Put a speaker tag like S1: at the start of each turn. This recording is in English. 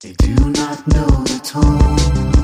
S1: They do not know the tone.